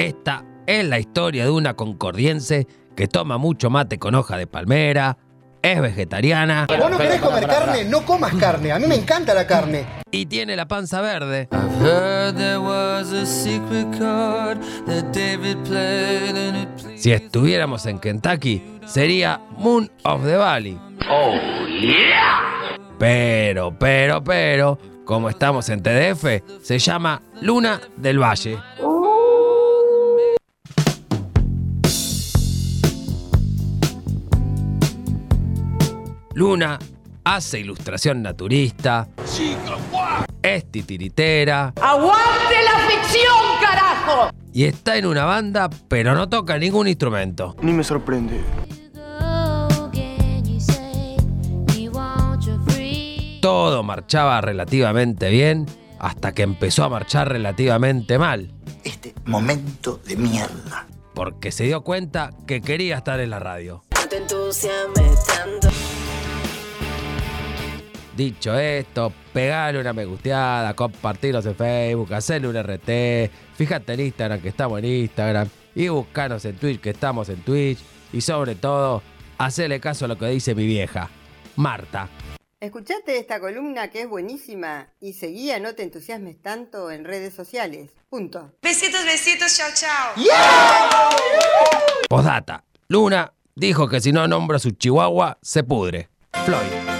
Esta es la historia de una concordiense que toma mucho mate con hoja de palmera, es vegetariana Vos no querés comer carne, no comas carne. A mí me encanta la carne. y tiene la panza verde. Si estuviéramos en Kentucky, sería Moon of the Valley. Pero, pero, pero, como estamos en TDF, se llama Luna del Valle. Luna hace ilustración naturista. Es titiritera. ¡Aguante la ficción, carajo! Y está en una banda, pero no toca ningún instrumento. Ni me sorprende. Todo marchaba relativamente bien hasta que empezó a marchar relativamente mal, Este momento de mierda. porque se dio cuenta que quería estar en la radio. Dicho esto, pegale una me gusteada, compartirlos en Facebook, hacerle un RT, fíjate en Instagram que estamos en Instagram y buscanos en Twitch que estamos en Twitch y sobre todo, hacerle caso a lo que dice mi vieja, Marta. Escuchate esta columna que es buenísima y seguía No te entusiasmes tanto en redes sociales. Punto. Besitos, besitos, chao, chao. Postdata, Luna dijo que si no nombra a su chihuahua, se pudre. Floyd.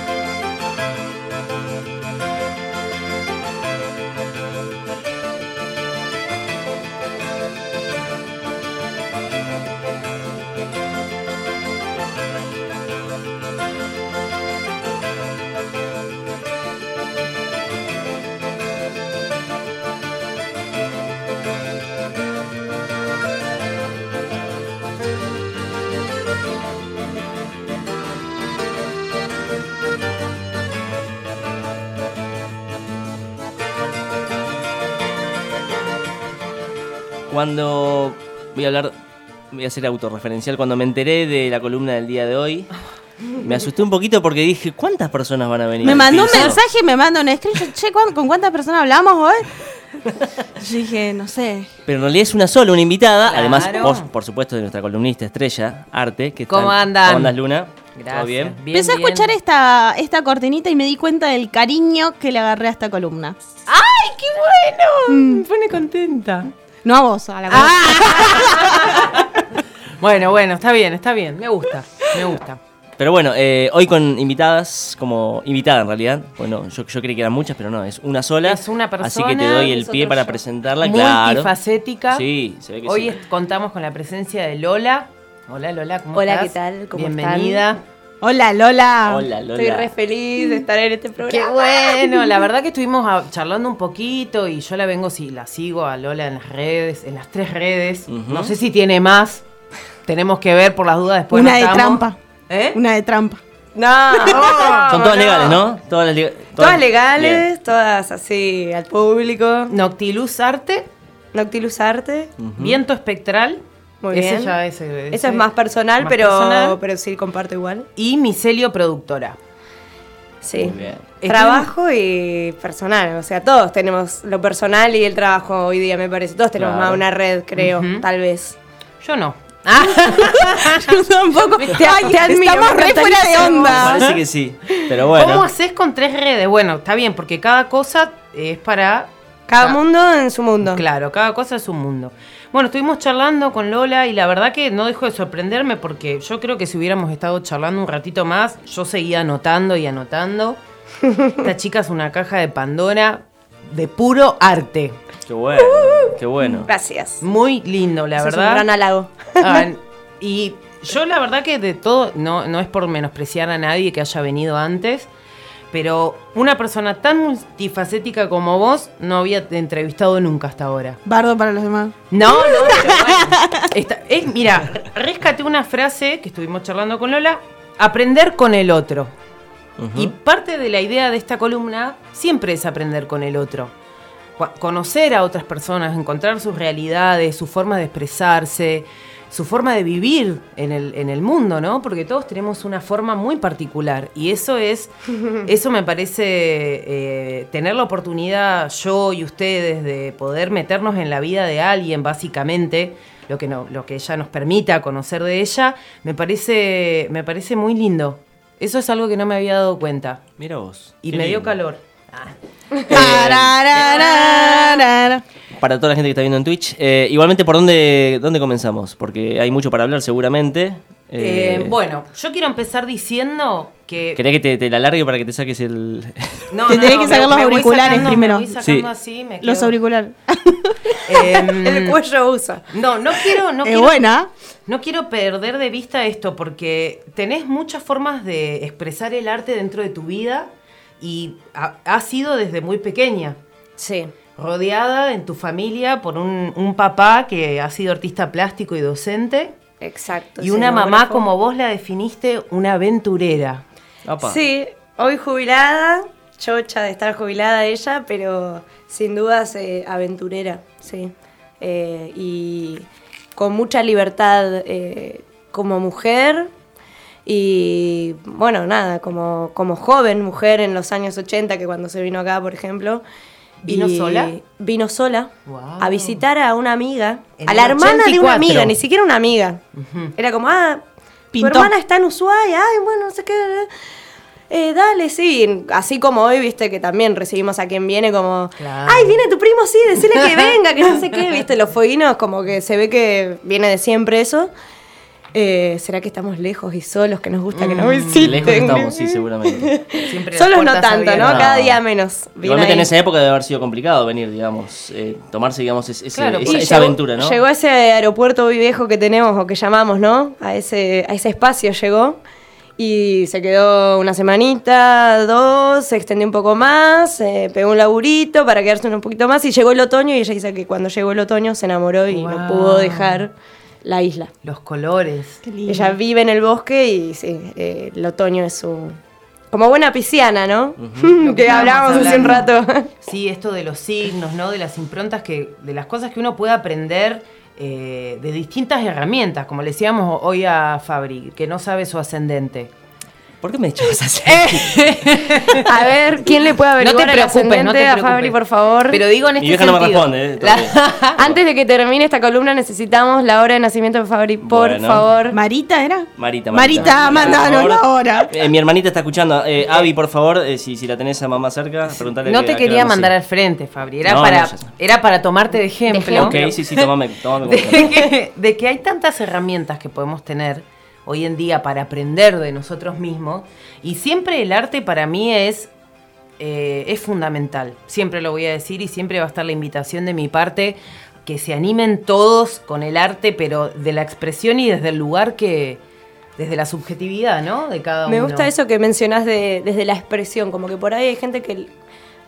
Cuando voy a hablar, voy a ser autorreferencial, cuando me enteré de la columna del día de hoy, me asusté un poquito porque dije, ¿cuántas personas van a venir? Me mandó un mensaje y me mandó un screenshot. Che, ¿cuán- ¿con cuántas personas hablamos hoy? Yo dije, no sé. Pero en realidad es una sola, una invitada, Claro. además, por, por supuesto, de nuestra columnista estrella, Arte. Que ¿Cómo están- andan? ¿Cómo andas, Luna? Gracias. ¿Todo bien? Empecé a escuchar esta, esta cortinita y me di cuenta del cariño que le agarré a esta columna. ¡Ay, qué bueno! Me pone contenta. No a vos, a la columna. Bueno, bueno, está bien, está bien. Me gusta, me gusta. Pero bueno, eh, hoy con invitadas, como invitada en realidad. Bueno, yo, yo creí que eran muchas, pero no, es una sola. Es una Así que te persona, doy el pie para yo. presentarla, claro. Multifacética. Sí, se ve que Hoy sí. es- contamos con la presencia de Lola. Hola, Lola, ¿cómo Hola, estás? ¿qué tal? ¿Cómo Bienvenida. Hola, Lola. Hola, Lola. Estoy re feliz de estar en este Qué programa. bueno, la verdad que estuvimos ah, charlando un poquito y yo la vengo, si la sigo a Lola en las redes, en las tres redes. No sé si tiene más. Tenemos que ver por las dudas después. Una no de estamos. trampa. ¿Eh? Una de trampa. No, Son todas legales, ¿no? Todas, las lega- Todas Bien. legales, todas así al público. Noctiluz Arte, Noctilus Arte. Viento Espectral. Muy ese bien. ya es, ese- Eso es más personal, más pero, personal. pero sí comparto igual. Y Micelio Productora. Sí. Muy bien. Trabajo y personal, o sea, todos tenemos lo personal y el trabajo hoy día, me parece. Todos tenemos Claro. más una red, creo, tal vez. Yo no. Yo tampoco. Te- te admiro, Estamos re fuera de onda. Parece que sí. Pero bueno. ¿Cómo haces con tres redes? Bueno, está bien, porque cada cosa es para. Cada Ah, mundo en su mundo. Claro, cada cosa es un mundo. Bueno, estuvimos charlando con Lola y la verdad que no dejó de sorprenderme porque yo creo que si hubiéramos estado charlando un ratito más, yo seguía anotando y anotando. Esta chica es una caja de Pandora de puro arte. Qué bueno. Qué bueno. Gracias. Muy lindo, la Eso es verdad. un gran halago. Ah, y yo la verdad que de todo, no, no es por menospreciar a nadie que haya venido antes, pero una persona tan multifacética como vos no había entrevistado nunca hasta ahora. Bardo para los demás. No, no, pero bueno. Esta- mira, rescaté una frase que estuvimos charlando con Lola, aprender con el otro. Y parte de la idea de esta columna siempre es aprender con el otro. conocer a otras personas, encontrar sus realidades, su forma de expresarse, su forma de vivir en el, en el mundo, ¿no? Porque todos tenemos una forma muy particular y eso es, eso me parece eh, tener la oportunidad yo y ustedes de poder meternos en la vida de alguien, básicamente, lo que, no, lo que ella nos permita conocer de ella, me parece, me parece muy lindo. Eso es algo que no me había dado cuenta. Mira vos. Y me dio calor. Tararararara. Para toda la gente que está viendo en Twitch. eh, igualmente, ¿por dónde, dónde comenzamos? Porque hay mucho para hablar seguramente. Eh, Eh, bueno, yo quiero empezar diciendo que... ¿Querés que te, te la largue para que te saques el...? No, Te no, tenés no, que sacar los auriculares sacando- primero. Me voy sacando Sí. así, me Los quedo- auriculares. Em, El cuello usa. No, no quiero, no Es quiero, buena. no quiero perder de vista esto porque tenés muchas formas de expresar el arte dentro de tu vida y ha, ha sido desde muy pequeña. Sí. Rodeada en tu familia por un, un papá que ha sido artista plástico y docente Exacto. y una mamá como vos la definiste una aventurera. Sí, hoy jubilada, chocha de estar jubilada ella, pero sin dudas eh, aventurera, sí. Eh, y con mucha libertad eh, como mujer y bueno, nada, como, como joven mujer en los años 80, que cuando se vino acá, por ejemplo. ¿Vino y sola? Vino sola Wow. a visitar a una amiga, En a la hermana de 84. una amiga, ni siquiera una amiga. Era como, ah, tu Pintó. hermana está en Ushuaia, ay, bueno, no sé qué. Eh, dale, sí, así como hoy, viste, que también recibimos a quien viene como, Claro. ay, viene tu primo, sí, decirle que venga, que no sé qué, viste, los fueguinos, como que se ve que viene de siempre eso. Eh, ¿Será que estamos lejos y solos, que nos gusta que nos visiten? Lejos estamos, sí, seguramente. Siempre Solos no tanto, ¿no? Cada día menos. Igualmente ahí. en esa época debe haber sido complicado venir, digamos, eh, tomarse, digamos, es- ese- Claro, esa, Y esa llegó- aventura, ¿no? Llegó a ese aeropuerto viejo que tenemos, o que llamamos, ¿no? A ese, a ese espacio llegó. Y se quedó una semanita, dos, se extendió un poco más, eh, pegó un laburito para quedarse un poquito más. Y llegó el otoño, y ella dice que cuando llegó el otoño se enamoró y no pudo dejar la isla. Los colores. Qué lindo. Ella vive en el bosque y sí, eh, el otoño es su. Como buena pisciana, ¿no? que estábamos hablábamos hace un rato. Sí, esto de los signos, ¿no? De las improntas que, de las cosas que uno puede aprender eh, de distintas herramientas, como le decíamos hoy a Fabri, que no sabe su ascendente. ¿Por qué me echabas así? A ver, ¿quién le puede No te averiguar preocupes, no te a preocupes. Fabri, por favor? Pero digo en Mi este vieja no me sentido. responde, eh, La-. Antes de que termine esta columna necesitamos la hora de nacimiento de Fabri, por Bueno. favor. ¿Marita era? Marita, Marita, mandanos por la hora. Eh, mi hermanita está escuchando. Eh, Avi, por favor, eh, si, si la tenés a mamá cerca, preguntale no que- te a quería mandar al frente, Fabri. Era, No, para, no, era para tomarte de ejemplo. Ok, sí, sí, tomame, tomame de, que, de que hay tantas herramientas que podemos tener hoy en día para aprender de nosotros mismos. Y siempre el arte para mí es eh, es fundamental. Siempre lo voy a decir y siempre va a estar la invitación de mi parte que se animen todos con el arte pero de la expresión y desde el lugar que desde la subjetividad no de cada uno. Me gusta eso que mencionás de, desde la expresión, como que por ahí hay gente que,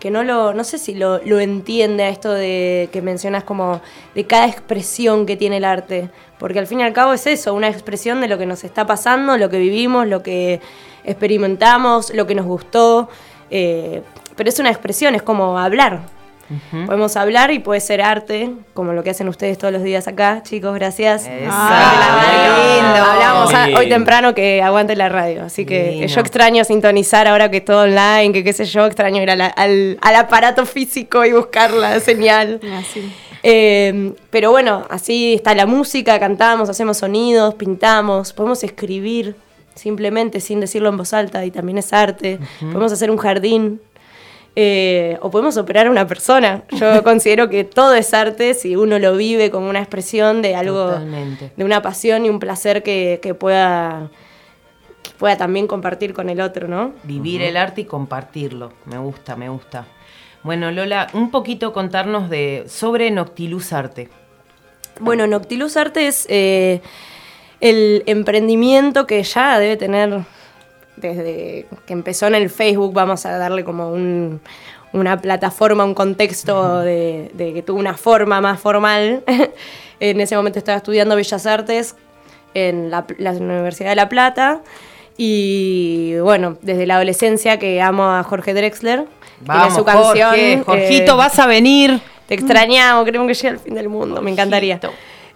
que no lo, no sé si lo, lo entiende a esto de que mencionas como de cada expresión que tiene el arte, porque al fin y al cabo es eso, una expresión de lo que nos está pasando, lo que vivimos, lo que experimentamos, lo que nos gustó, eh, pero es una expresión, es como hablar. Podemos hablar y puede ser arte, como lo que hacen ustedes todos los días acá, chicos, gracias. Eso. Ah, Qué lindo. Hablamos a- hoy temprano que aguante la radio, así que Divino. yo extraño sintonizar ahora que es todo online, que qué sé yo, extraño ir a la- al, al aparato físico y buscar la señal. Eh, pero bueno, así está la música, cantamos, hacemos sonidos, pintamos, podemos escribir simplemente sin decirlo en voz alta y también es arte. Podemos hacer un jardín. Eh, o podemos operar a una persona. Yo considero que todo es arte si uno lo vive como una expresión de algo, Totalmente. de una pasión y un placer que, que pueda, que pueda también compartir con el otro, ¿no? Vivir el arte y compartirlo. Me gusta, me gusta. Bueno, Lola, un poquito contarnos de sobre Noctilus Arte. Bueno, Noctilus Arte es eh, el emprendimiento que ya debe tener desde que empezó en el Facebook, vamos a darle como un- una plataforma, un contexto de, de que tuvo una forma más formal. en ese momento estaba estudiando Bellas Artes en la, la Universidad de La Plata y bueno, desde la adolescencia que amo a Jorge Drexler Vamos, su canción. Jorge, Jorgito, eh, vas a venir. Te extrañamos, creemos que llega el fin del mundo. Me encantaría.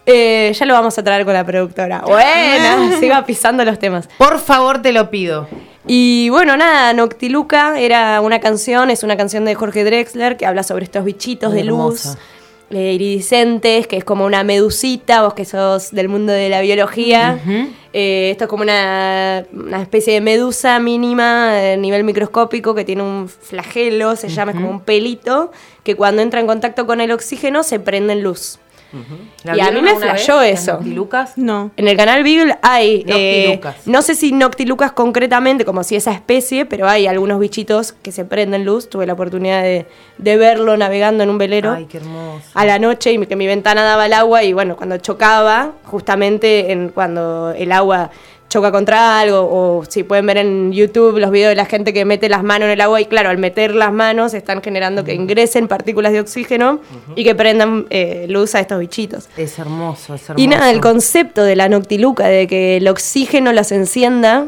Eh, ya lo vamos a traer con la productora. Bueno, siga pisando los temas. Por favor, te lo pido. Y bueno, nada, Noctiluca era una canción, es una canción de Jorge Drexler que habla sobre estos bichitos Muy de luz. eh, iridiscentes, que es como una medusita, vos que sos del mundo de la biología. Eh, esto es como una, una especie de medusa mínima a nivel microscópico que tiene un flagelo, se llama, es como un pelito, que cuando entra en contacto con el oxígeno se prende en luz. ¿La Y a mí me flashó las eso. Noctilucas? No. En el canal Beagle hay, eh, Noctilucas. no sé si Noctilucas concretamente, como si esa especie, pero hay algunos bichitos que se prenden luz. Tuve la oportunidad de, de verlo navegando en un velero Ay, qué hermoso. a la noche y que mi ventana daba al agua y bueno, cuando chocaba, justamente en, cuando el agua choca contra algo o si pueden ver en YouTube los videos de la gente que mete las manos en el agua y claro, al meter las manos están generando que ingresen partículas de oxígeno y que prendan eh, luz a estos bichitos. Es hermoso, es hermoso. Y nada, el concepto de la noctiluca, de que el oxígeno las encienda,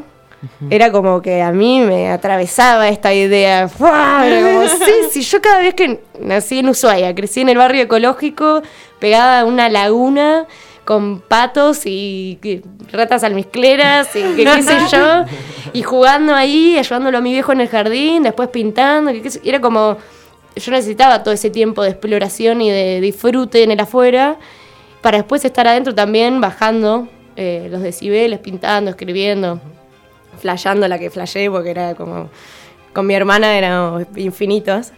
era como que a mí me atravesaba esta idea. Como, sí, sí, yo cada vez que nací en Ushuaia, crecí en el barrio ecológico, pegada a una laguna con patos y ratas almizcleras y que qué sé yo, y jugando ahí, ayudándolo a mi viejo en el jardín, después pintando, que era como, yo necesitaba todo ese tiempo de exploración y de disfrute en el afuera, para después estar adentro también bajando eh, los decibeles, pintando, escribiendo, flasheando la que flashé, porque era como, con mi hermana éramos infinitos.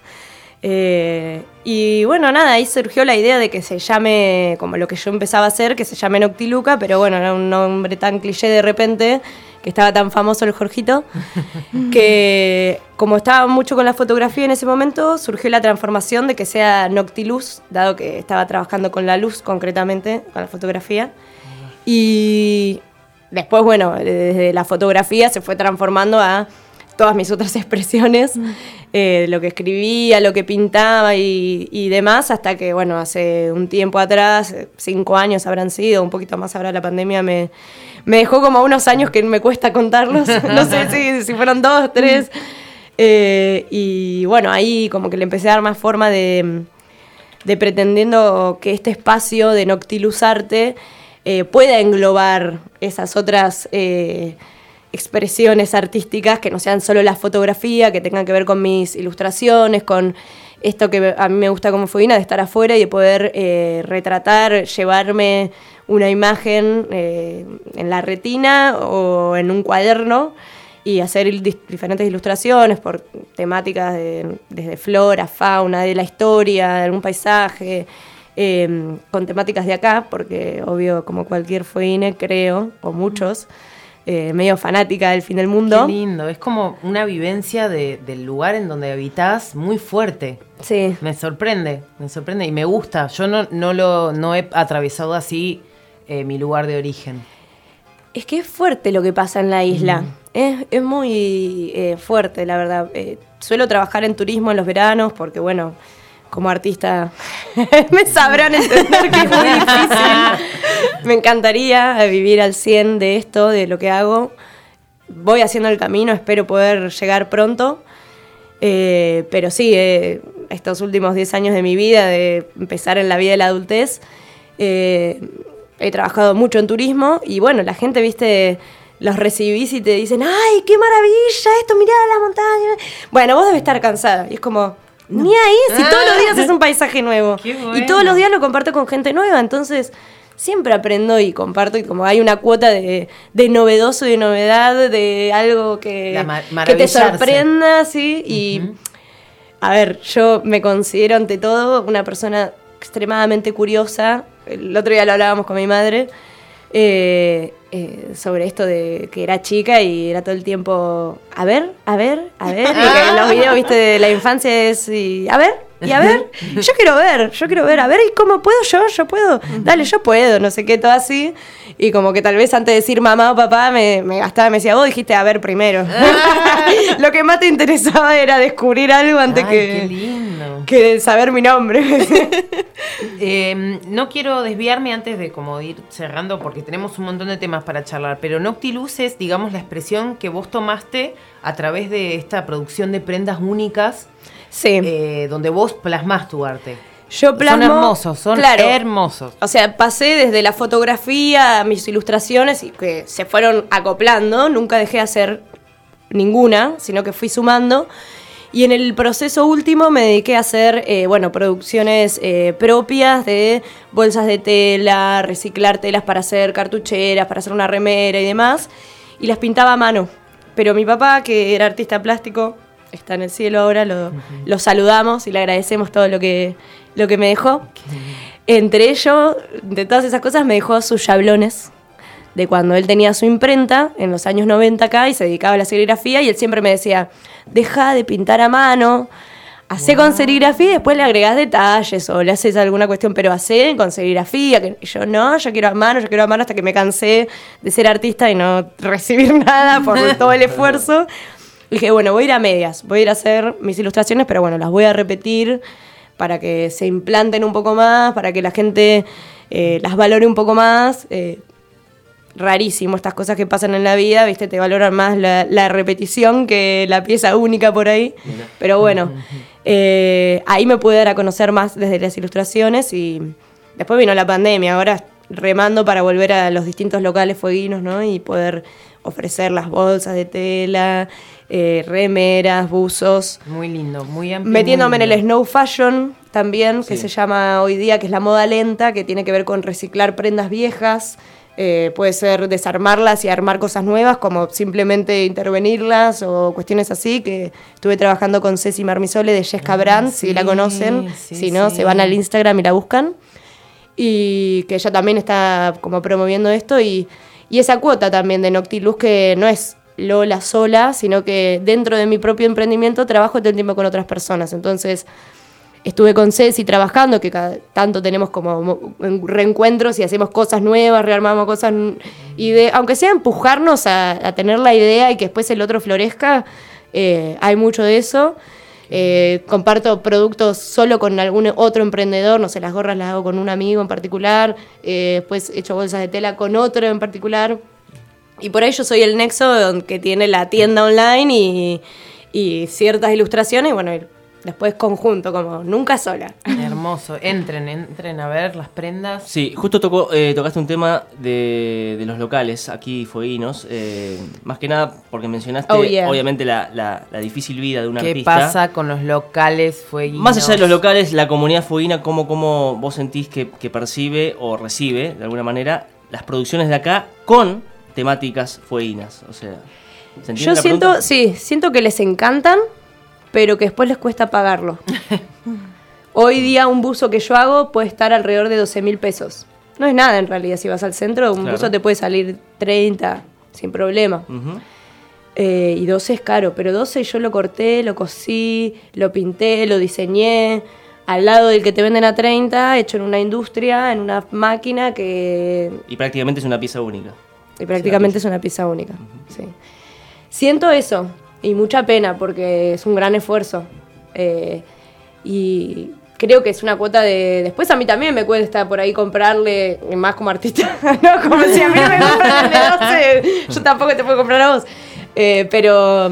Eh, y bueno, nada, ahí surgió la idea de que se llame, como lo que yo empezaba a hacer, que se llame Noctiluca, pero bueno, era un nombre tan cliché de repente, que estaba tan famoso el Jorgito, que como estaba mucho con la fotografía en ese momento, surgió la transformación de que sea Noctiluz, dado que estaba trabajando con la luz concretamente, con la fotografía. Y después, bueno, desde la fotografía se fue transformando a todas mis otras expresiones, eh, lo que escribía, lo que pintaba y, y demás, hasta que, bueno, hace un tiempo atrás, cinco años habrán sido, un poquito más ahora la pandemia me, me dejó como unos años que me cuesta contarlos, no sé si, si fueron dos, tres, Eh, y bueno, ahí como que le empecé a dar más forma de, de pretendiendo que este espacio de Noctilus Arte eh, pueda englobar esas otras eh, expresiones artísticas que no sean solo la fotografía, que tengan que ver con mis ilustraciones, con esto que a mí me gusta como fuina, de estar afuera y de poder eh, retratar, llevarme una imagen eh, en la retina o en un cuaderno y hacer diferentes ilustraciones por temáticas de- desde flora, fauna, de la historia, de algún paisaje, eh, con temáticas de acá, porque obvio, como cualquier fuine, creo, o muchos, eh, medio fanática del fin del mundo. Qué lindo, es como una vivencia de- del lugar en donde habitas muy fuerte. Sí. Me sorprende, me sorprende y me gusta. Yo no, no, lo, no he atravesado así eh, mi lugar de origen. Es que es fuerte lo que pasa en la isla. Es, es muy eh, fuerte, la verdad. Suelo trabajar en turismo en los veranos porque, bueno, como artista me sabrán entender que es muy difícil. me encantaría vivir al 100 de esto, de lo que hago. Voy haciendo el camino, espero poder llegar pronto. Eh, pero sí, eh, estos últimos 10 años de mi vida, de empezar en la vida de la adultez, eh, he trabajado mucho en turismo y bueno, la gente, viste, los recibís y te dicen, ¡ay, qué maravilla esto! Mirá la montaña. Bueno, vos debes estar cansada. Y es como, ni ahí, si todos los días es un paisaje nuevo. Qué Y todos los días lo comparto con gente nueva, entonces siempre aprendo y comparto y como hay una cuota de, de novedoso y de novedad, de algo que, que te sorprenda, sí, y a ver, yo me considero ante todo una persona extremadamente curiosa. El otro día lo hablábamos con mi madre eh, eh, sobre esto de que era chica y era todo el tiempo, a ver, a ver, a ver. Y que en los videos, viste, de la infancia es, y, a ver, y a ver. Yo quiero ver, yo quiero ver, a ver, ¿y cómo puedo yo? Yo puedo. Dale, yo puedo, no sé qué, todo así. Y como que tal vez antes de decir mamá o papá me, me gastaba, me decía, vos dijiste a ver primero. Lo que más te interesaba era descubrir algo antes Ay, que qué lindo. que saber mi nombre. Eh, no quiero desviarme antes de como ir cerrando porque tenemos un montón de temas para charlar, pero Noctiluz es, digamos, la expresión que vos tomaste a través de esta producción de prendas únicas eh, donde vos plasmás tu arte. Yo plasmo, son hermosos, son claro, hermosos. O sea, pasé desde la fotografía a mis ilustraciones y que se fueron acoplando. Nunca dejé de hacer ninguna, sino que fui sumando. Y en el proceso último me dediqué a hacer, eh, bueno, producciones eh, propias de bolsas de tela, reciclar telas para hacer cartucheras, para hacer una remera y demás. Y las pintaba a mano. Pero mi papá, que era artista plástico, está en el cielo ahora, lo, lo saludamos y le agradecemos todo lo que, lo que me dejó. Entre ellos, de todas esas cosas, me dejó sus yablones de cuando él tenía su imprenta en los años 90 acá y se dedicaba a la serigrafía y él siempre me decía, deja de pintar a mano, hace con serigrafía y después le agregás detalles o le haces alguna cuestión, pero hace con serigrafía. Que yo no, yo quiero a mano, yo quiero a mano hasta que me cansé de ser artista y no recibir nada por todo el esfuerzo. Dije, bueno, voy a ir a medias, voy a ir a hacer mis ilustraciones, pero bueno, las voy a repetir para que se implanten un poco más, para que la gente eh, las valore un poco más. Eh, rarísimo estas cosas que pasan en la vida, ¿viste? Te valoran más la, repetición que la pieza única por ahí. Pero bueno, eh, ahí me pude dar a conocer más desde las ilustraciones y después vino la pandemia, ahora remando para volver a los distintos locales fueguinos, ¿no? Y poder ofrecer las bolsas de tela, eh, remeras, buzos. Muy lindo, muy amplio. Metiéndome en el snow fashion también, que se llama hoy día, que es la moda lenta, que tiene que ver con reciclar prendas viejas. Eh, puede ser desarmarlas y armar cosas nuevas, como simplemente intervenirlas o cuestiones así, que estuve trabajando con Ceci Marmisole de Jessica Brand, si la conocen, si no, se van al Instagram y la buscan, y que ella también está como promoviendo esto, y, y esa cuota también de Noctiluz que no es Lola sola, sino que dentro de mi propio emprendimiento trabajo todo el tiempo con otras personas, entonces estuve con Ceci trabajando, que tanto tenemos como reencuentros y hacemos cosas nuevas, rearmamos cosas, y de, aunque sea empujarnos a, tener la idea y que después el otro florezca, eh, hay mucho de eso. Eh, comparto productos solo con algún otro emprendedor, no sé, las gorras las hago con un amigo en particular, eh, después he hecho bolsas de tela con otro en particular. Y por ahí yo soy el nexo que tiene la tienda online y, ciertas ilustraciones, bueno, Después conjunto, como nunca sola. Hermoso. Entren, entren a ver las prendas. Sí, justo tocó, eh, tocaste un tema de, los locales aquí, fueguinos. Eh, más que nada porque mencionaste, Oh, obviamente, la, la- la difícil vida de un ¿Qué artista. pasa con los locales fueguinos? Más allá de los locales, la comunidad fueguina, ¿cómo, cómo vos sentís que, que percibe o recibe, de alguna manera, las producciones de acá con temáticas fueguinas? O sea, ¿se entiende Yo la siento, pregunta? sí, siento que les encantan, pero que después les cuesta pagarlo. Hoy día un buzo que yo hago puede estar alrededor de 12 mil pesos. No es nada en realidad, si vas al centro, un Claro. buzo te puede salir 30 sin problema. Eh, y 12 es caro, pero 12 yo lo corté, lo cosí, lo pinté, lo diseñé. Al lado del que te venden a 30, hecho en una industria, en una máquina que Y prácticamente es una pieza única. y prácticamente es una pieza única. sí. Siento eso y mucha pena porque es un gran esfuerzo. Eh, y creo que es una cuota de. Después a mí también me cuesta por ahí comprarle, más como artista, ¿no? Como si a mí me compran de 12, yo tampoco te puedo comprar a vos. Eh, pero.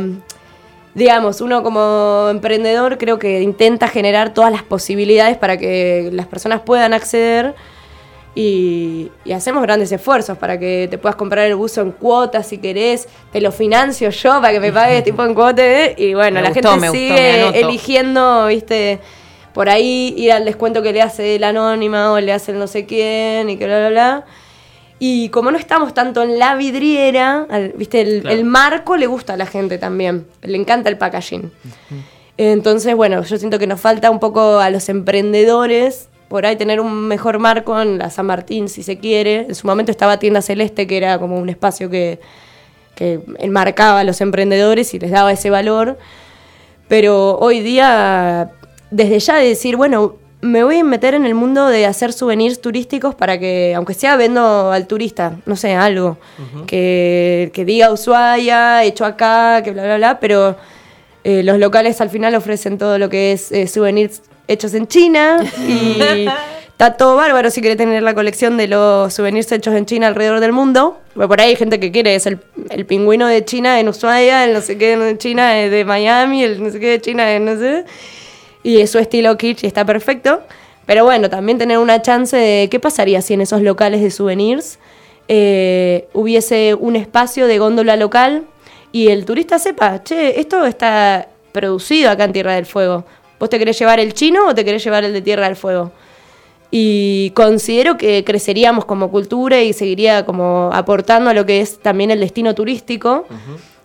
Digamos, uno como emprendedor creo que intenta generar todas las posibilidades para que las personas puedan acceder y, y hacemos grandes esfuerzos para que te puedas comprar el buzo en cuotas si querés, te lo financio yo para que me pagues tipo en cuotas ¿eh? y bueno, Me la gustó, gente gustó, sigue eligiendo, viste, por ahí ir al descuento que le hace el anónima o le hace el no sé quién y que bla bla bla. Y como no estamos tanto en la vidriera, viste, el, Claro. el marco le gusta a la gente también, le encanta el packaging. Entonces, bueno, yo siento que nos falta un poco a los emprendedores por ahí tener un mejor marco en la San Martín, si se quiere. En su momento estaba Tienda Celeste, que era como un espacio que, que enmarcaba a los emprendedores y les daba ese valor. Pero hoy día, desde ya de decir, bueno, me voy a meter en el mundo de hacer souvenirs turísticos para que, aunque sea vendo al turista, no sé, algo, que, que diga Ushuaia, hecho acá, que bla, bla, bla, pero eh, los locales al final ofrecen todo lo que es eh, souvenirs hechos en China y está todo bárbaro si quiere tener la colección de los souvenirs hechos en China alrededor del mundo. Porque por ahí hay gente que quiere, es el, el pingüino de China en Ushuaia, el no sé qué de China es de Miami, el no sé qué de China en no sé. y es su estilo kitsch y está perfecto. Pero bueno, también tener una chance de qué pasaría si en esos locales de souvenirs eh, hubiese un espacio de góndola local y el turista sepa, che, esto está producido acá en Tierra del Fuego. ¿Vos te querés llevar el chino o te querés llevar el de Tierra del Fuego? Y considero que creceríamos como cultura y seguiría como aportando a lo que es también el destino turístico,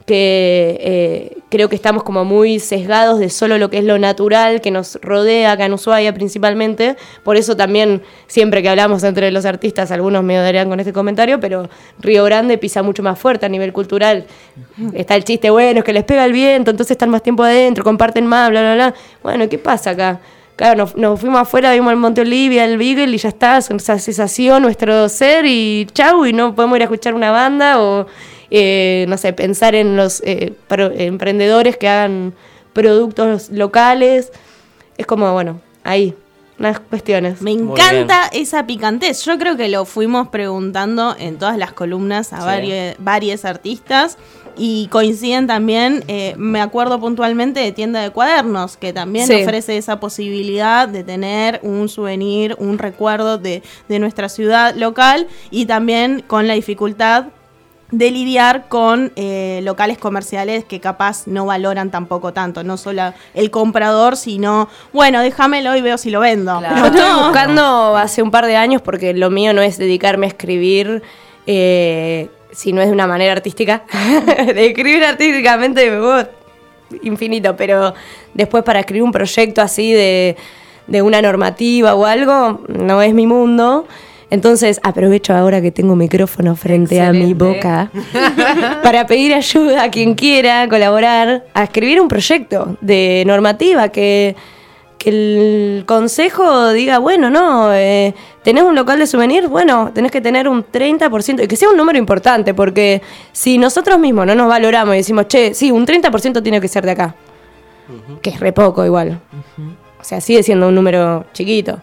que eh, creo que estamos como muy sesgados de solo lo que es lo natural que nos rodea acá en Ushuaia principalmente. Por eso también siempre que hablamos entre los artistas, algunos me darían con este comentario, pero Río Grande pisa mucho más fuerte a nivel cultural. Está el chiste, bueno, es que les pega el viento, entonces están más tiempo adentro, comparten más, bla, bla, bla. Bueno, ¿qué pasa acá? Claro, nos, nos fuimos afuera, vimos el Monte Olivia, el Beagle y ya está, esa sensación, nuestro ser y chau, y no podemos ir a escuchar una banda o, eh, no sé, pensar en los eh, pro- emprendedores que hagan productos locales. Es como, bueno, ahí, unas cuestiones. Me encanta esa picantez. Yo creo que lo fuimos preguntando en todas las columnas a Sí. varios, varios artistas y coinciden también, eh, me acuerdo puntualmente de Tienda de Cuadernos, que también Sí. ofrece esa posibilidad de tener un souvenir, un recuerdo de, de nuestra ciudad local y también con la dificultad de lidiar con eh, locales comerciales que capaz no valoran tampoco tanto, no solo el comprador, sino, bueno, déjamelo y veo si lo vendo. Yo Pero estuve no. buscando hace un par de años porque lo mío no es dedicarme a escribir, eh, si no es de una manera artística. de escribir artísticamente me infinito, pero después para escribir un proyecto así de, de una normativa o algo, no es mi mundo. Entonces aprovecho ahora que tengo micrófono frente a mi boca para pedir ayuda a quien quiera colaborar a escribir un proyecto de normativa que, que el consejo diga, bueno, no, eh, tenés un local de souvenir, bueno, tenés que tener un 30% y que sea un número importante, porque si nosotros mismos no nos valoramos y decimos, che, sí, un 30% tiene que ser de acá, que es re poco igual, o sea, sigue siendo un número chiquito,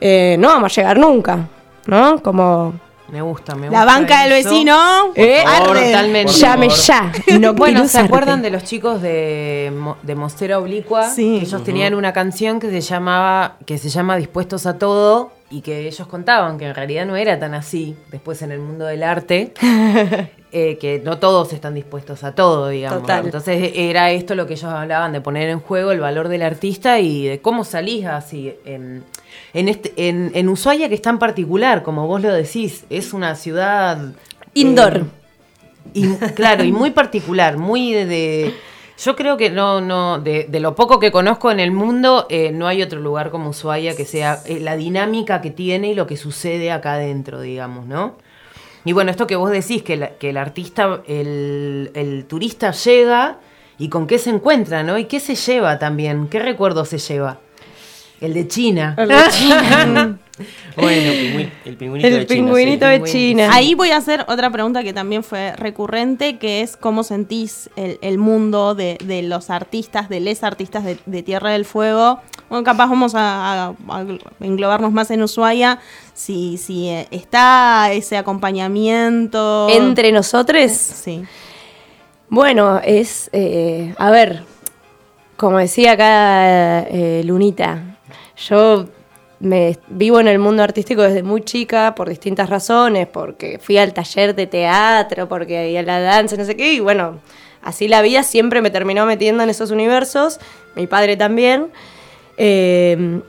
eh, no vamos a llegar nunca, ¿no? Como... Me gusta, me La gusta. banca del vecino. Eh, arde. Totalmente. Llame ya. No bueno, ¿se acuerdan de los chicos de, de Mostera Oblicua? Sí. Que ellos tenían una canción que se llamaba, que se llama Dispuestos a todo, y que ellos contaban que en realidad no era tan así después en el mundo del arte. eh, que no todos están dispuestos a todo, digamos. Total. Entonces era esto lo que ellos hablaban, de poner en juego el valor del artista y de cómo salís así en, en, este, en, en Ushuaia, que es tan particular, como vos lo decís, es una ciudad... Indoor. eh, y, claro, y muy particular, muy de... de- yo creo que no, no, de, de lo poco que conozco en el mundo, eh, no hay otro lugar como Ushuaia que sea eh, la dinámica que tiene y lo que sucede acá adentro, digamos, ¿no? Y bueno, esto que vos decís, que, la- que el artista, el, el turista llega y con qué se encuentra, ¿no? Y qué se lleva también, qué recuerdo se lleva. El de China. El de China. Bueno, pingüi- el pingüinito El de China. pingüinito sí. de China. Ahí voy a hacer otra pregunta que también fue recurrente, que es cómo sentís el, el mundo de, de los artistas, de les artistas de, de Tierra del Fuego. Bueno, capaz vamos a, a- a englobarnos más en Ushuaia, si, si eh, está ese acompañamiento. Entre nosotros. Sí. Bueno, es, eh, a ver, como decía acá eh, Lunita, yo me vivo en el mundo artístico desde muy chica por distintas razones, porque fui al taller de teatro, porque y a la danza, no sé qué, y bueno, así la vida siempre me terminó metiendo en esos universos, mi padre también. Eh,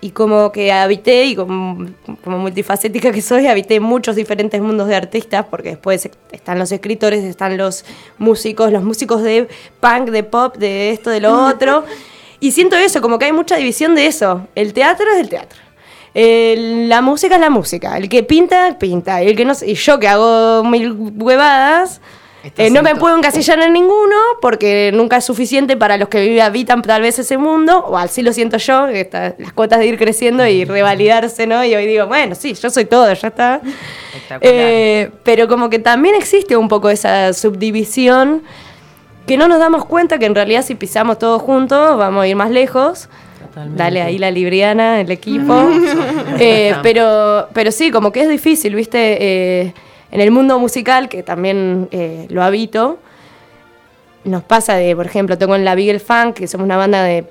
y como que habité, y como, como multifacética que soy, habité muchos diferentes mundos de artistas, porque después están los escritores, están los músicos, los músicos de punk, de pop, de esto, de lo otro. Y siento eso, como que hay mucha división de eso. El teatro es el teatro. El- la música es la música. El que pinta, pinta. Y, el que no, y yo que hago mil huevadas, eh, no me puedo encasillar en ninguno porque nunca es suficiente para los que habitan tal vez ese mundo, o así lo siento yo, que está- las cuotas de ir creciendo y revalidarse, ¿no? Y hoy digo, bueno, sí, yo soy todo, ya está. Eh, pero como que también existe un poco esa subdivisión que no nos damos cuenta que en realidad si pisamos todos juntos vamos a ir más lejos. Dale ahí la libriana, el equipo. Eh, pero, pero sí, como que es difícil, ¿viste? Eh, en el mundo musical, que también eh, lo habito, nos pasa de, por ejemplo, tengo en la Beagle Funk, que somos una banda de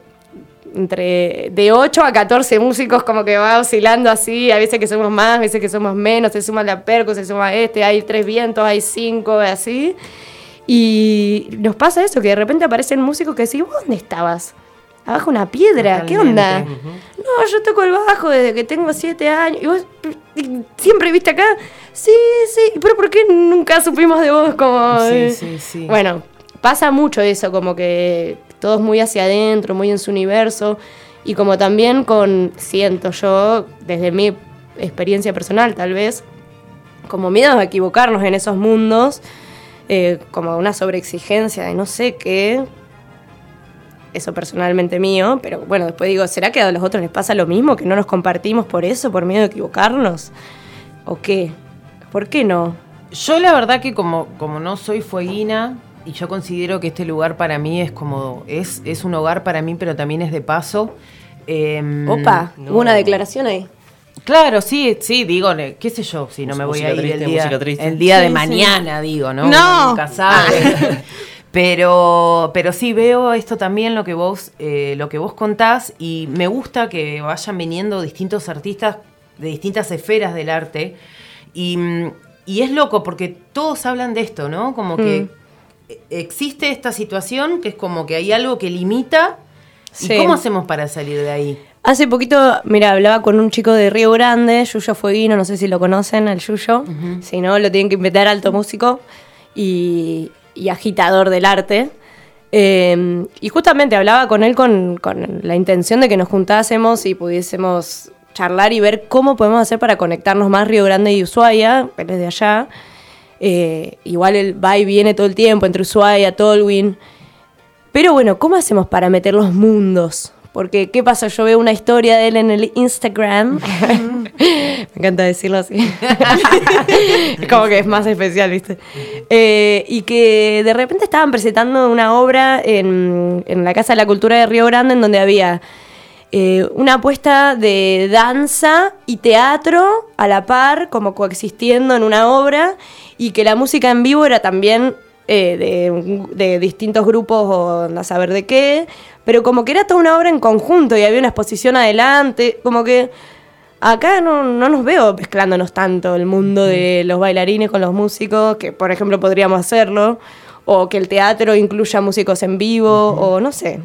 entre de 8 a 14 músicos, como que va oscilando así, a veces que somos más, a veces que somos menos, se suma la perco, se suma este, hay tres vientos, hay cinco, así. Y nos pasa eso, que de repente aparecen músicos que decís, ¿vos dónde estabas? Abajo una piedra, ¿qué onda? No, yo toco el bajo desde que tengo siete años. ¿Y vos siempre viste acá? Sí, sí, pero ¿por qué nunca supimos de vos? Como, Sí, eh, sí, sí. Bueno, pasa mucho eso, como que todos muy hacia adentro, muy en su universo. Y como también con, siento yo, desde mi experiencia personal tal vez, como miedo a equivocarnos en esos mundos, eh, como una sobreexigencia de no sé qué. Eso personalmente mío, pero bueno, después digo, ¿será que a los otros les pasa lo mismo? ¿Que no nos compartimos por eso, por miedo a equivocarnos? ¿O qué? ¿Por qué no? Yo la verdad que como, como no soy fueguina y yo considero que este lugar para mí es como, es, es un hogar para mí, pero también es de paso. em, Opa, hubo una declaración ahí. Claro, sí, sí, digo, qué sé yo, si no me voy a ir triste, el día, triste. el día Sí, de sí. mañana, digo, ¿no? No. Uno nunca sabe. Pero, pero sí veo esto también lo que vos, eh, lo que vos contás y me gusta que vayan viniendo distintos artistas de distintas esferas del arte y, mm, y es loco porque todos hablan de esto, ¿no? Como que e- existe esta situación que es como que hay algo que limita Sí. y cómo hacemos para salir de ahí. Hace poquito, mira, hablaba con un chico de Río Grande, Yuyo Fueguino, no sé si lo conocen, el Yuyo. Si no, lo tienen que invitar alto músico y, y agitador del arte. Eh, y justamente hablaba con él con, con la intención de que nos juntásemos y pudiésemos charlar y ver cómo podemos hacer para conectarnos más Río Grande y Ushuaia, él es de allá. Eh, igual él va y viene todo el tiempo entre Ushuaia, Tolwyn. Pero bueno, ¿cómo hacemos para meter los mundos? Porque, ¿qué pasa? Yo veo una historia de él en el Instagram. Me encanta decirlo así. es como que es más especial, ¿viste? Eh, y que de repente estaban presentando una obra en, en la Casa de la Cultura de Río Grande, en donde había eh, una apuesta de danza y teatro a la par, como coexistiendo en una obra, y que la música en vivo era también eh, de, de distintos grupos o a saber de qué, pero como que era toda una obra en conjunto y había una exposición adelante, como que acá no, no nos veo mezclándonos tanto el mundo de los bailarines con los músicos, que por ejemplo podríamos hacerlo, o que el teatro incluya músicos en vivo, o no sé.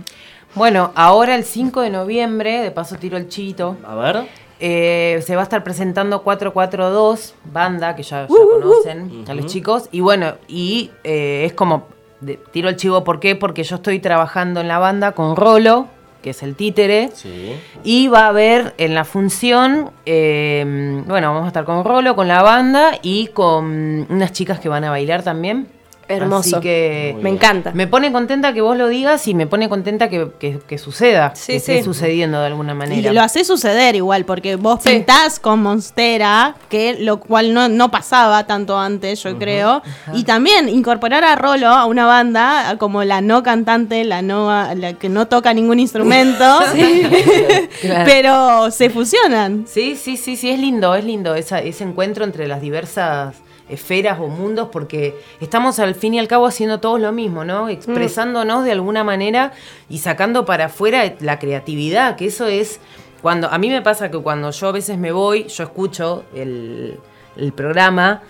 Bueno, ahora el 5 de noviembre, de paso tiro el chito. A ver. eh, se va a estar presentando 442, banda que ya, ya Uh, conocen a los chicos. Y bueno, y eh, es como, de- tiro el chivo, ¿por qué? Porque yo estoy trabajando en la banda con Rolo, que es el títere. Sí. Y va a haber en la función, eh, bueno, vamos a estar con Rolo, con la banda y con unas chicas que van a bailar también. Hermoso. Así que Me encanta. me pone contenta que vos lo digas y me pone contenta que, que- que suceda, Sí, que esté sucediendo de alguna Y manera. lo hace suceder igual, porque vos Sí. pintás con Monstera, que lo cual no, no pasaba tanto antes, yo creo. Y también incorporar a Rolo a una banda como la no cantante, la no la que no toca ningún instrumento. Claro. Pero se fusionan. Sí, sí, sí, sí, es lindo, es lindo esa- ese encuentro entre las diversas esferas o mundos porque estamos al fin y al cabo haciendo todos lo mismo, ¿no? Expresándonos de alguna manera y sacando para afuera la creatividad, que eso es cuando a mí me pasa que cuando yo a veces me voy, yo escucho el, el programa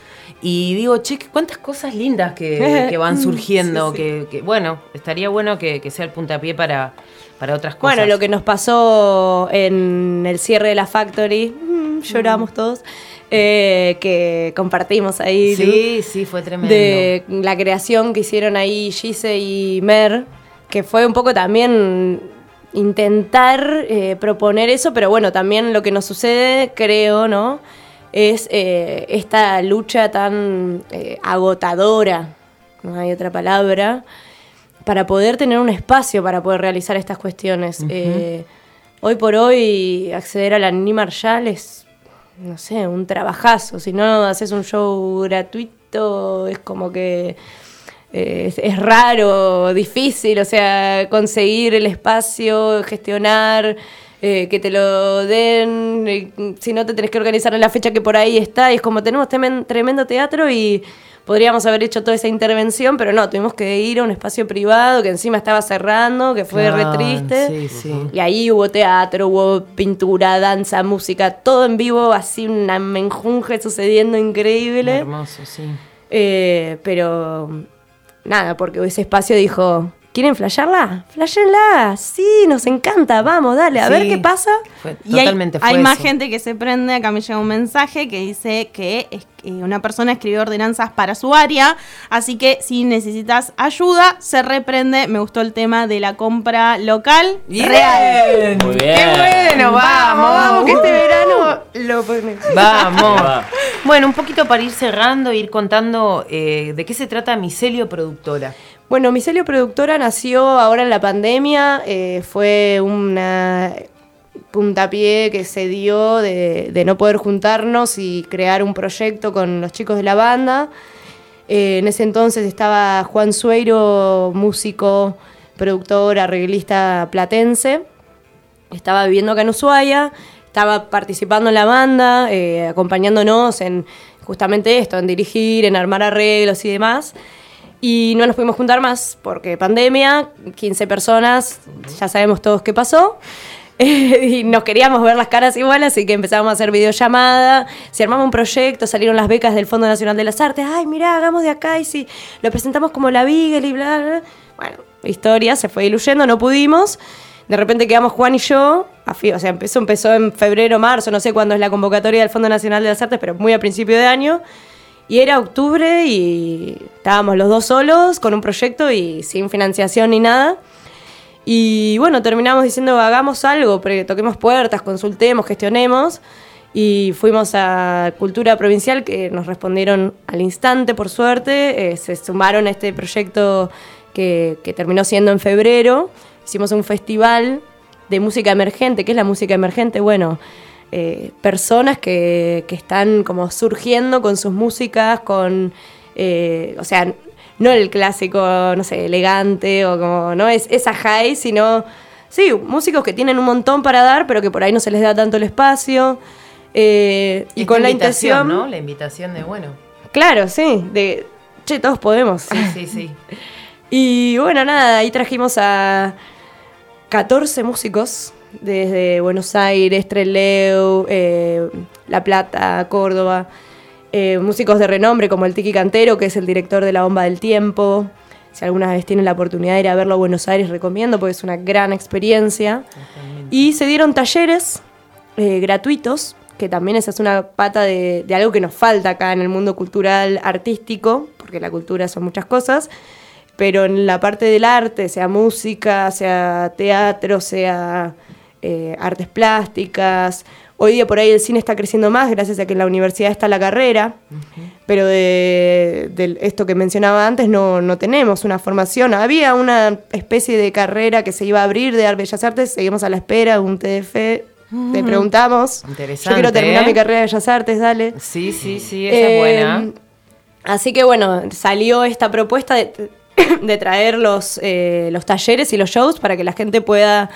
y digo, che, cuántas cosas lindas que, que van surgiendo, Sí, sí. Que, que, bueno, estaría bueno que, que sea el puntapié para, para otras cosas. Bueno, lo que nos pasó en el cierre de la Factory, mm, lloramos todos, eh, que compartimos ahí. Sí, sí, fue tremendo. De la creación que hicieron ahí Gise y Mer, que fue un poco también intentar eh, proponer eso, pero bueno, también lo que nos sucede, creo, ¿no? Es eh, esta lucha tan eh, agotadora, no hay otra palabra, para poder tener un espacio para poder realizar estas cuestiones. Eh, hoy por hoy, acceder a la Nini Marshall es, no sé, un trabajazo. Si no haces un show gratuito, es como que es, es raro, difícil, o sea, conseguir el espacio, gestionar, eh, que te lo den, eh, si no te tenés que organizar en la fecha que por ahí está, y es como tenemos temen- tremendo teatro y podríamos haber hecho toda esa intervención, pero no, tuvimos que ir a un espacio privado que encima estaba cerrando, que fue Claro, re triste. sí, sí. Y ahí hubo teatro, hubo pintura, danza, música, todo en vivo, así una menjunje sucediendo increíble. Hermoso, sí. Eh, pero nada, porque ese espacio dijo, ¿quieren flashearla? Flashenla, sí, nos encanta, vamos, dale, a ver qué pasa. Fue- Y hay, totalmente fue hay más gente que se prende. Acá me llega un mensaje que dice que es- una persona escribió ordenanzas para su área. Así que si necesitas ayuda, se reprende. Me gustó el tema de la compra local. Bien. Real. Muy bien. ¡Qué bueno! ¡Vamos! Vamos, que este verano lo ponemos. Vamos. Va. Bueno, un poquito para ir cerrando, ir contando eh, de qué se trata Micelio Productora. Bueno, Micelio Productora nació ahora en la pandemia, eh, fue una puntapié que se dio de, no poder juntarnos y crear un proyecto con los chicos de la banda. Eh, en ese entonces estaba Juan Sueiro, músico, productor, arreglista platense. Estaba viviendo acá en Ushuaia, estaba participando en la banda, eh, acompañándonos en justamente esto, en dirigir, en armar arreglos y demás. Y no nos pudimos juntar más porque pandemia, 15 personas, ya sabemos todos qué pasó. y nos queríamos ver las caras igual, así que empezamos a hacer videollamada. Se armaba un proyecto, salieron las becas del Fondo Nacional de las Artes. Ay, mirá, hagamos de acá y si lo presentamos como la Beagle y bla, bla, bla. Bueno, historia, se fue diluyendo, no pudimos. De repente quedamos Juan y yo, o sea, empezó, empezó en febrero, marzo, no sé cuándo es la convocatoria del Fondo Nacional de las Artes, pero muy a principio de año. Y era octubre y estábamos los dos solos con un proyecto y sin financiación ni nada. Y bueno, terminamos diciendo, hagamos algo, toquemos puertas, consultemos, gestionemos. Y fuimos a Cultura Provincial, que nos respondieron al instante, por suerte. Eh, se sumaron a este proyecto que, que terminó siendo en febrero. Hicimos un festival de música emergente. ¿Qué es la música emergente? Bueno, eh, personas que, que están como surgiendo con sus músicas, con, eh, o sea, no el clásico, no sé, elegante o como, no es esa high, sino, sí, músicos que tienen un montón para dar, pero que por ahí no se les da tanto el espacio. eh, y con la invitación, intención, ¿no? La invitación de, bueno, claro, sí, de, che, todos podemos. sí, sí, sí. Y bueno, nada, ahí trajimos a 14 músicos desde Buenos Aires, Trelew, eh, La Plata, Córdoba. Eh, músicos de renombre como el Tiki Cantero, que es el director de La Bomba del Tiempo. Si alguna vez tienen la oportunidad de ir a verlo a Buenos Aires, recomiendo porque es una gran experiencia. Y se dieron talleres eh, gratuitos, que también esa es una pata de, de algo que nos falta acá en el mundo cultural artístico, porque la cultura son muchas cosas, pero en la parte del arte, sea música, sea teatro, sea eh, artes plásticas, hoy día por ahí el cine está creciendo más gracias a que en la universidad está la carrera, pero de, de esto que mencionaba antes no, no tenemos una formación. Había una especie de carrera que se iba a abrir de Bellas Artes, seguimos a la espera, un TDF, te preguntamos. Yo Interesante, quiero terminar ¿eh? mi carrera de Bellas Artes, dale. Sí, sí, sí, esa Eh, es buena. Así que bueno, salió esta propuesta de, de traer los, eh, los talleres y los shows para que la gente pueda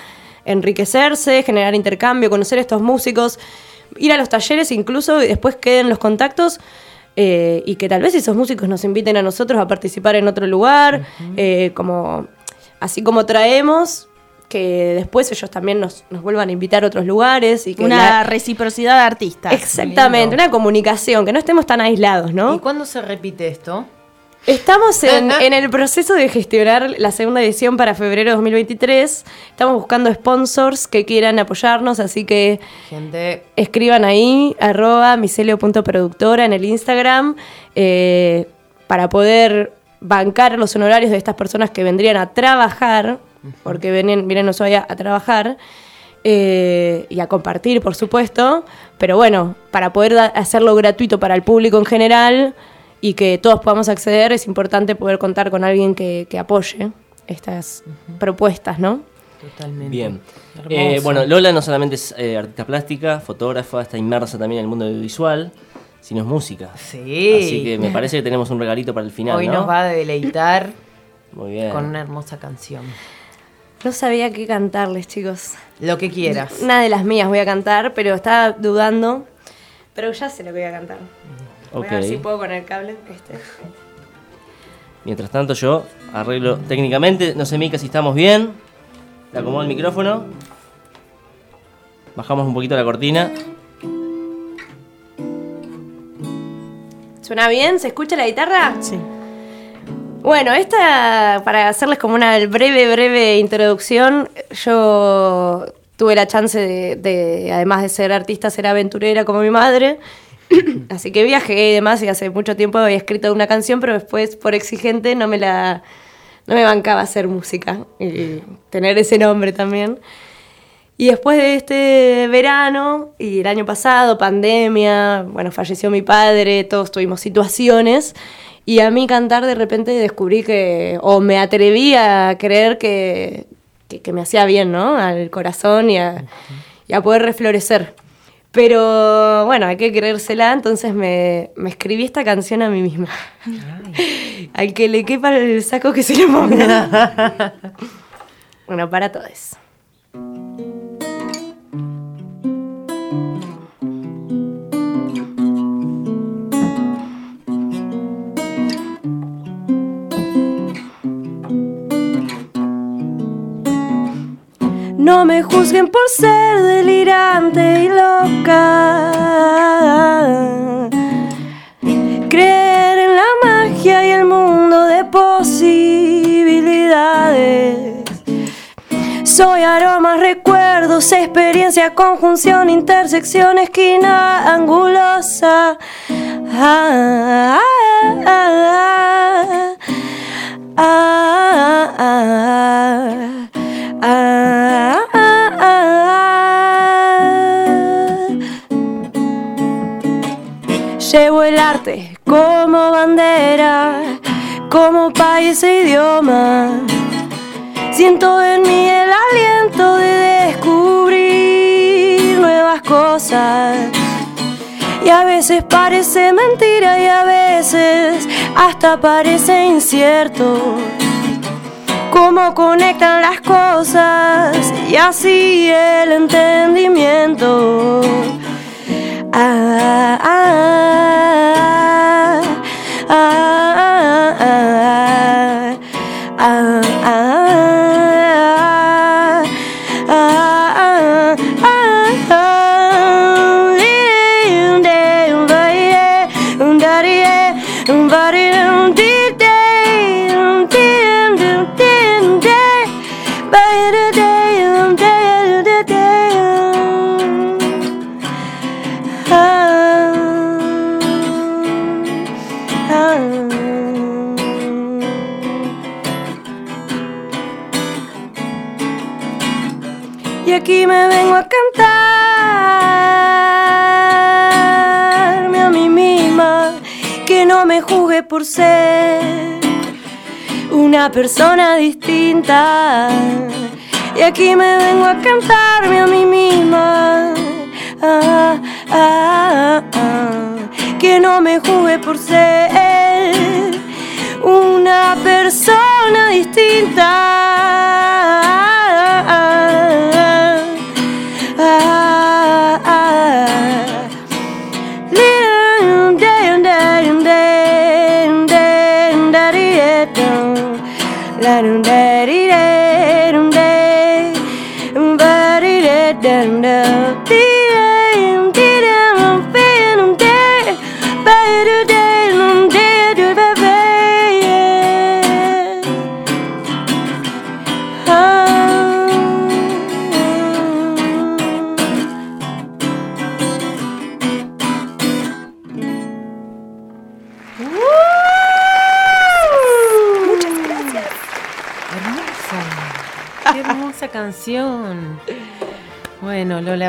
enriquecerse, generar intercambio, conocer a estos músicos, ir a los talleres incluso y después queden los contactos. eh, y que tal vez esos músicos nos inviten a nosotros a participar en otro lugar, eh, como, así como traemos, que después ellos también nos, nos vuelvan a invitar a otros lugares. Y que Una la- reciprocidad de artistas. Exactamente, una comunicación, que no estemos tan aislados, ¿no? ¿Y cuándo se repite esto? Estamos en, en el proceso de gestionar la segunda edición para febrero de 2023. Estamos buscando sponsors que quieran apoyarnos, así que Gente, escriban ahí, arroba micelio.productora en el Instagram, eh, para poder bancar los honorarios de estas personas que vendrían a trabajar, porque vienen, vienen Ushuaia a trabajar, eh, y a compartir, por supuesto, pero bueno, para poder hacerlo gratuito para el público en general y que todos podamos acceder, es importante poder contar con alguien que, que apoye estas propuestas, ¿no? totalmente. Bien. Eh, bueno, Lola no solamente es eh, artista plástica, fotógrafa, está inmersa también en el mundo audiovisual, sino es música. Sí. Así que me parece que tenemos un regalito para el final. Hoy ¿no? nos va a deleitar Muy bien. con una hermosa canción. No sabía qué cantarles, chicos. Lo que quieras. Una de las mías voy a cantar, pero estaba dudando. Pero ya sé lo que voy a cantar. Voy a ver si puedo con el cable. Este. Mientras tanto yo arreglo técnicamente. No sé, Mica, si estamos bien. Le acomodo el micrófono. Bajamos un poquito la cortina. ¿Suena bien? ¿Se escucha la guitarra? Sí. Bueno, esta, para hacerles como una breve, breve introducción, yo tuve la chance de, de, además de ser artista, ser aventurera como mi madre. Así que viajé y demás, y hace mucho tiempo había escrito una canción, pero después, por exigente, no me la no me bancaba hacer música y tener ese nombre también. Y después de este verano y el año pasado, pandemia, bueno, falleció mi padre, todos tuvimos situaciones. Y a mí cantar de repente descubrí que, o me atreví a creer que, que, que me hacía bien, ¿no? Al corazón y a, y a poder reflorecer. Pero bueno, hay que creérsela, entonces me, me escribí esta canción a mí misma. Al que le quepa el saco que se lo ponga. bueno, para todos. No me juzguen por ser delirante y loca. Creer en la magia y el mundo de posibilidades. Soy aromas, recuerdos, experiencia, conjunción, intersección, esquina angulosa. Ah, ah, ah, ah, ah, ah. Llevo el arte como bandera, como país e idioma. Siento en mí el aliento de descubrir nuevas cosas. Y a veces parece mentira y a veces hasta parece incierto cómo conectan las cosas y así el entendimiento. Ah, ah, ah, ah, ah, aquí me vengo a cantarme a mí misma que no me juzgue por ser una persona distinta. Y aquí me vengo a cantarme a mí misma ah, ah, ah, que no me juzgue por ser una persona distinta.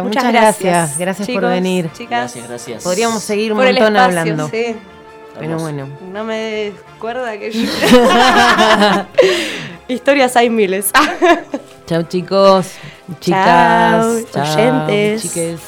Muchas, Muchas gracias. gracias, Gracias por venir. chicas. Gracias, gracias. Podríamos seguir un Por el montón espacio, hablando. sí. Pero bueno. No me acuerda que yo... Historias hay miles. Chao chicos, chicas, Chao, oyentes. chiques.